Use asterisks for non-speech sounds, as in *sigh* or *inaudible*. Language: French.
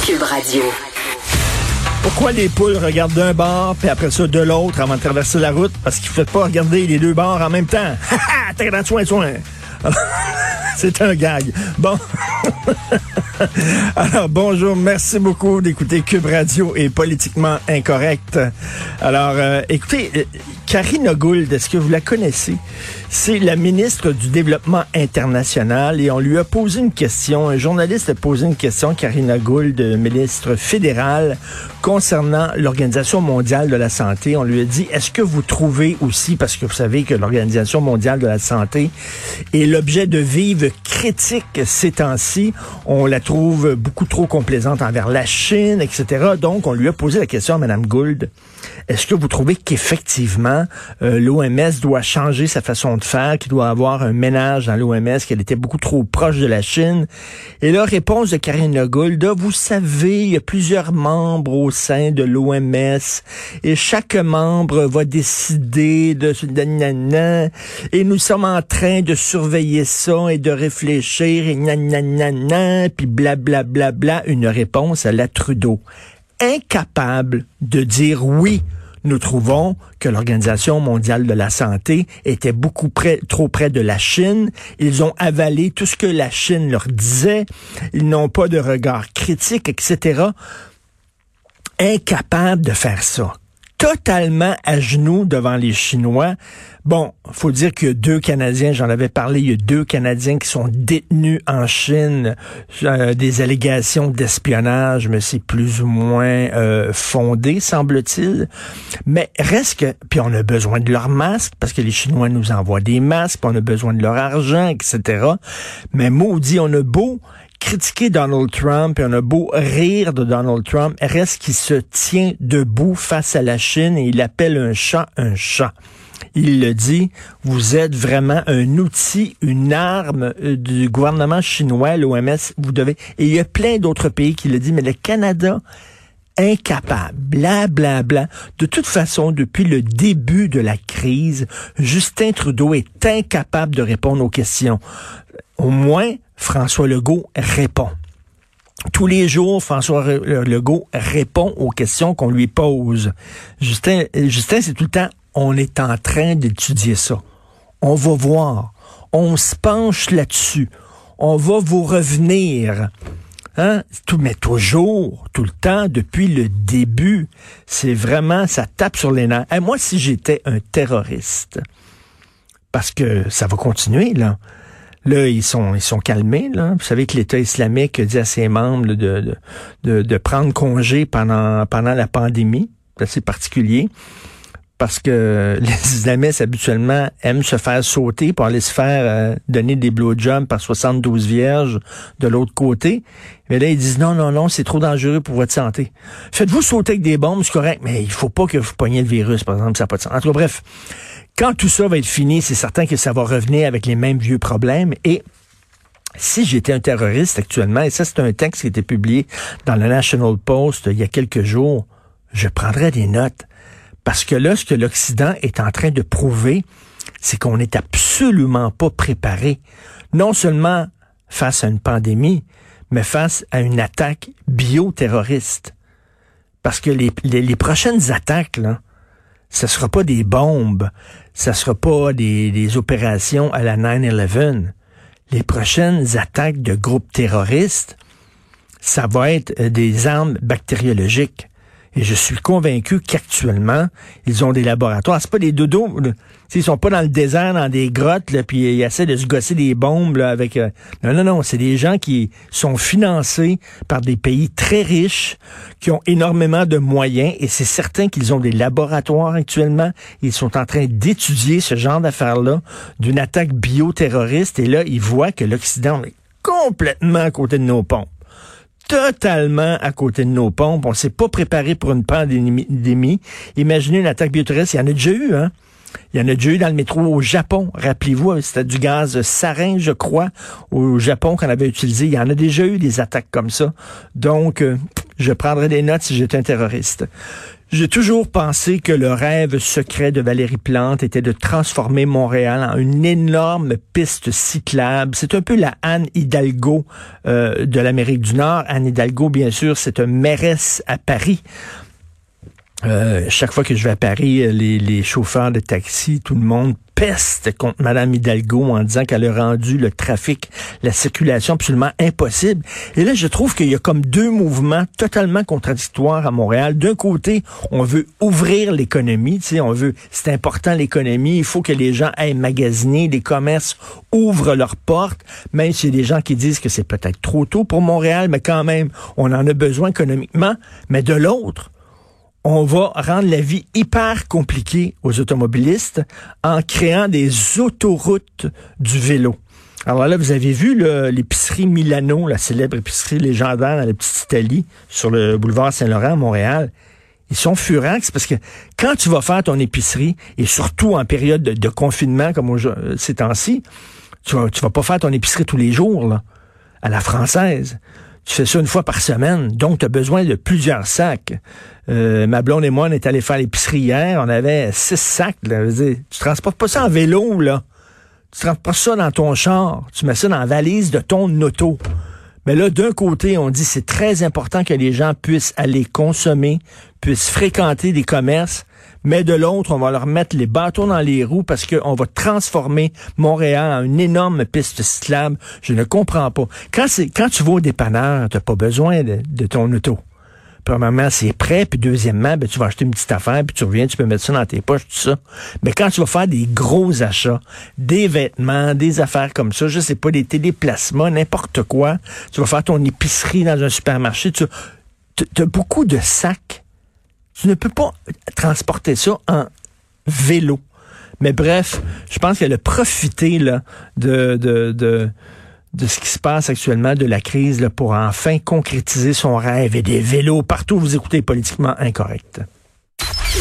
Cube Radio. Pourquoi les poules regardent d'un bord, puis après ça de l'autre avant de traverser la route? Parce qu'ils ne faut pas regarder les deux bords en même temps. *laughs* Ha ha! Soin, soin. *laughs* C'est un gag. Bon. *laughs* Alors, bonjour. Merci beaucoup d'écouter Cube Radio et Politiquement Incorrect. Alors, euh, écoutez, Karina Gould, est-ce que vous la connaissez? C'est la ministre du Développement international et on lui a posé une question. Un journaliste a posé une question, Karina Gould, ministre fédérale, concernant l'Organisation mondiale de la santé. On lui a dit, est-ce que vous trouvez aussi, parce que vous savez que l'Organisation mondiale de la santé est l'objet de vives critiques ces temps-ci, on la trouve beaucoup trop complaisante envers la Chine, etc. Donc, on lui a posé la question à Mme Gould. Est-ce que vous trouvez qu'effectivement, euh, l'OMS doit changer sa façon de faire, qu'il doit avoir un ménage dans l'OMS, qu'elle était beaucoup trop proche de la Chine? Et la réponse de Karine Gould, vous savez, il y a plusieurs membres au sein de l'OMS et chaque membre va décider de, de et nous sommes en train de surveiller ça et de réfléchir et nanana, puis blablabla, bla, bla, bla, une réponse à la Trudeau incapable de dire oui. Nous trouvons que l'Organisation mondiale de la santé était beaucoup trop près de la Chine. Ils ont avalé tout ce que la Chine leur disait. Ils n'ont pas de regard critique, etc. Incapable de faire ça totalement à genoux devant les Chinois. Bon, faut dire qu'il y a deux Canadiens, j'en avais parlé, il y a deux Canadiens qui sont détenus en Chine, euh, des allégations d'espionnage, mais c'est plus ou moins euh, fondé, semble-t-il. Mais reste que, puis on a besoin de leurs masques, parce que les Chinois nous envoient des masques, puis on a besoin de leur argent, etc. Mais maudit, on a beau critiquer Donald Trump et on a beau rire de Donald Trump, reste qu'il se tient debout face à la Chine et il appelle un chat un chat. Il le dit, vous êtes vraiment un outil, une arme euh, du gouvernement chinois, l'OMS, vous devez. Et il y a plein d'autres pays qui le disent, mais le Canada, incapable, bla bla bla. De toute façon, depuis le début de la crise, Justin Trudeau est incapable de répondre aux questions. Au moins, François Legault répond. Tous les jours, François Legault répond aux questions qu'on lui pose. Justin, Justin c'est tout le temps, on est en train d'étudier ça. On va voir. On se penche là-dessus. On va vous revenir. Hein? Tout, mais toujours, tout le temps, depuis le début, c'est vraiment, ça tape sur les nerfs. moi, si j'étais un terroriste, parce que ça va continuer, là, Là, ils sont, ils sont calmés. Là. Vous savez que l'État islamique dit à ses membres de, de, de, prendre congé pendant, pendant la pandémie. C'est assez particulier parce que *laughs* les islamistes habituellement aiment se faire sauter pour aller se faire euh, donner des blowjobs par 72 vierges de l'autre côté. Mais là, ils disent non, non, non, c'est trop dangereux pour votre santé. Faites-vous sauter avec des bombes, c'est correct, mais il faut pas que vous poigniez le virus, par exemple, ça n'a pas de sens. En tout bref, quand tout ça va être fini, c'est certain que ça va revenir avec les mêmes vieux problèmes et si j'étais un terroriste actuellement, et ça c'est un texte qui a été publié dans le National Post il y a quelques jours, je prendrais des notes. Parce que là, ce que l'Occident est en train de prouver, c'est qu'on n'est absolument pas préparé, non seulement face à une pandémie, mais face à une attaque bioterroriste. Parce que les, les prochaines attaques, là, ce sera pas des bombes, ce sera pas des, des opérations à la 9-11. Les prochaines attaques de groupes terroristes, ça va être euh, des armes bactériologiques. Et je suis convaincu qu'actuellement, ils ont des laboratoires. C'est pas des dodos. Ils sont pas dans le désert, dans des grottes, là, puis ils essaient de se gosser des bombes là, avec. Euh, non, non, non. C'est des gens qui sont financés par des pays très riches, qui ont énormément de moyens, et c'est certain qu'ils ont des laboratoires actuellement. Ils sont en train d'étudier ce genre d'affaires-là, d'une attaque bioterroriste, et là, ils voient que l'Occident est complètement à côté de nos ponts totalement à côté de nos pompes. On s'est pas préparé pour une pandémie. Imaginez une attaque bioterrestre. Il y en a déjà eu, hein? Il y en a déjà eu dans le métro au Japon. Rappelez-vous, c'était du gaz sarin, je crois, au Japon qu'on avait utilisé. Il y en a déjà eu des attaques comme ça. Donc, euh, je prendrais des notes si j'étais un terroriste. J'ai toujours pensé que le rêve secret de Valérie Plante était de transformer Montréal en une énorme piste cyclable. C'est un peu la Anne Hidalgo euh, de l'Amérique du Nord. Anne Hidalgo, bien sûr, c'est un mairesse à Paris. Euh, chaque fois que je vais à Paris, les, les, chauffeurs de taxi, tout le monde peste contre Madame Hidalgo en disant qu'elle a rendu le trafic, la circulation absolument impossible. Et là, je trouve qu'il y a comme deux mouvements totalement contradictoires à Montréal. D'un côté, on veut ouvrir l'économie, tu sais, on veut, c'est important l'économie, il faut que les gens aillent magasiner, les commerces ouvrent leurs portes, même s'il y a des gens qui disent que c'est peut-être trop tôt pour Montréal, mais quand même, on en a besoin économiquement. Mais de l'autre, on va rendre la vie hyper compliquée aux automobilistes en créant des autoroutes du vélo. Alors là, vous avez vu l'épicerie Milano, la célèbre épicerie légendaire dans la petite Italie, sur le boulevard Saint-Laurent à Montréal. Ils sont furax parce que quand tu vas faire ton épicerie, et surtout en période de, confinement comme ces temps-ci, tu tu vas pas faire ton épicerie tous les jours, là, à la française. Tu fais ça une fois par semaine, donc tu as besoin de plusieurs sacs. Euh, ma blonde et moi, on est allés faire l'épicerie hier, on avait six sacs. Là. Dire, tu transportes pas ça en vélo, là. Tu transportes pas ça dans ton char. Tu mets ça dans la valise de ton auto. Mais là, d'un côté, on dit c'est très important que les gens puissent aller consommer, puissent fréquenter des commerces, mais de l'autre, on va leur mettre les bâtons dans les roues parce qu'on va transformer Montréal en une énorme piste cyclable. Je ne comprends pas. Quand, quand tu vas au dépanneur, tu n'as pas besoin de, de ton auto. Premièrement, c'est prêt, puis deuxièmement, ben, tu vas acheter une petite affaire, puis tu reviens, tu peux mettre ça dans tes poches, tout ça. Mais quand tu vas faire des gros achats, des vêtements, des affaires comme ça, je sais pas, des téléplacements, n'importe quoi, tu vas faire ton épicerie dans un supermarché, tu as beaucoup de sacs. Tu ne peux pas transporter ça en vélo. Mais bref, je pense qu'elle a profité de, de, de ce qui se passe actuellement, de la crise, pour enfin concrétiser son rêve et des vélos partout. Vous écoutez politiquement incorrect.